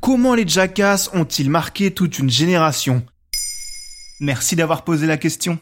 Comment les Jackass ont-ils marqué toute une génération? Merci d'avoir posé la question.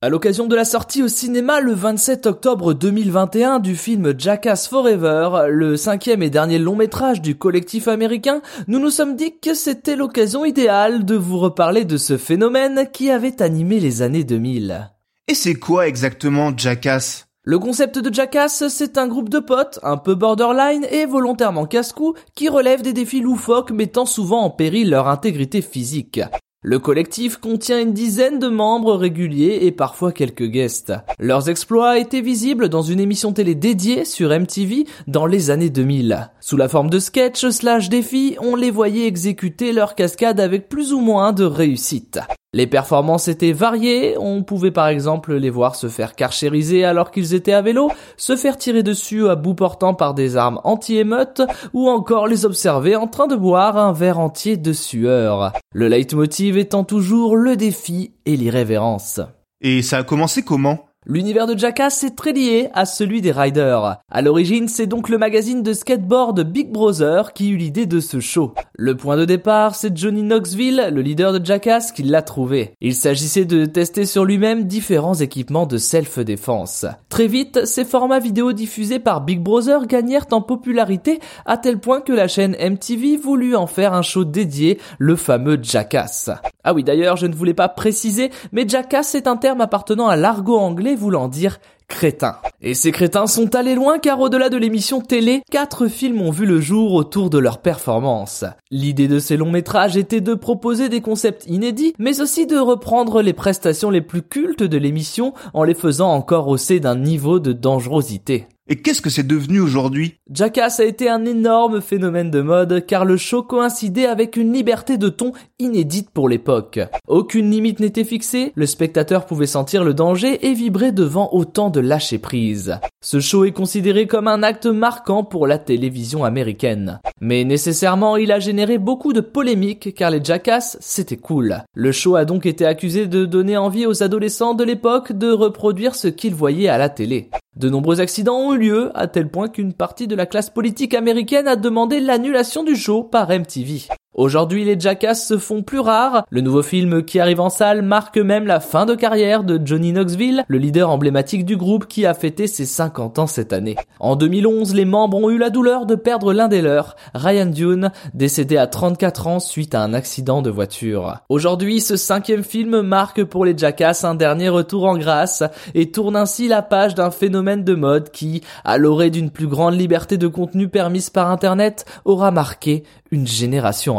À l'occasion de la sortie au cinéma le 27 octobre 2021 du film Jackass Forever, le cinquième et dernier long métrage du collectif américain, nous nous sommes dit que c'était l'occasion idéale de vous reparler de ce phénomène qui avait animé les années 2000. Et c'est quoi exactement Jackass? Le concept de Jackass, c'est un groupe de potes, un peu borderline et volontairement casse-cou, qui relèvent des défis loufoques mettant souvent en péril leur intégrité physique. Le collectif contient une dizaine de membres réguliers et parfois quelques guests. Leurs exploits étaient visibles dans une émission télé dédiée sur MTV dans les années 2000. Sous la forme de sketch slash défis, on les voyait exécuter leurs cascades avec plus ou moins de réussite. Les performances étaient variées, on pouvait par exemple les voir se faire carchériser alors qu'ils étaient à vélo, se faire tirer dessus à bout portant par des armes anti-émeutes, ou encore les observer en train de boire un verre entier de sueur. Le leitmotiv étant toujours le défi et l'irrévérence. Et ça a commencé comment? L'univers de Jackass est très lié à celui des riders. À l'origine, c'est donc le magazine de skateboard Big Brother qui eut l'idée de ce show. Le point de départ, c'est Johnny Knoxville, le leader de Jackass, qui l'a trouvé. Il s'agissait de tester sur lui-même différents équipements de self-défense. Très vite, ces formats vidéo diffusés par Big Brother gagnèrent en popularité à tel point que la chaîne MTV voulut en faire un show dédié, le fameux Jackass. Ah oui, d'ailleurs, je ne voulais pas préciser, mais Jackass est un terme appartenant à l'argot anglais voulant dire crétin. Et ces crétins sont allés loin car au-delà de l'émission télé, quatre films ont vu le jour autour de leur performance. L'idée de ces longs métrages était de proposer des concepts inédits, mais aussi de reprendre les prestations les plus cultes de l'émission en les faisant encore hausser d'un niveau de dangerosité. Et qu'est-ce que c'est devenu aujourd'hui? Jackass a été un énorme phénomène de mode car le show coïncidait avec une liberté de ton inédite pour l'époque. Aucune limite n'était fixée, le spectateur pouvait sentir le danger et vibrer devant autant de lâcher prise. Ce show est considéré comme un acte marquant pour la télévision américaine. Mais nécessairement, il a généré beaucoup de polémiques car les Jackass, c'était cool. Le show a donc été accusé de donner envie aux adolescents de l'époque de reproduire ce qu'ils voyaient à la télé. De nombreux accidents ont eu lieu, à tel point qu'une partie de la classe politique américaine a demandé l'annulation du show par MTV. Aujourd'hui, les Jackass se font plus rares. Le nouveau film qui arrive en salle marque même la fin de carrière de Johnny Knoxville, le leader emblématique du groupe qui a fêté ses 50 ans cette année. En 2011, les membres ont eu la douleur de perdre l'un des leurs, Ryan Dune, décédé à 34 ans suite à un accident de voiture. Aujourd'hui, ce cinquième film marque pour les Jackass un dernier retour en grâce et tourne ainsi la page d'un phénomène de mode qui, à l'orée d'une plus grande liberté de contenu permise par Internet, aura marqué une génération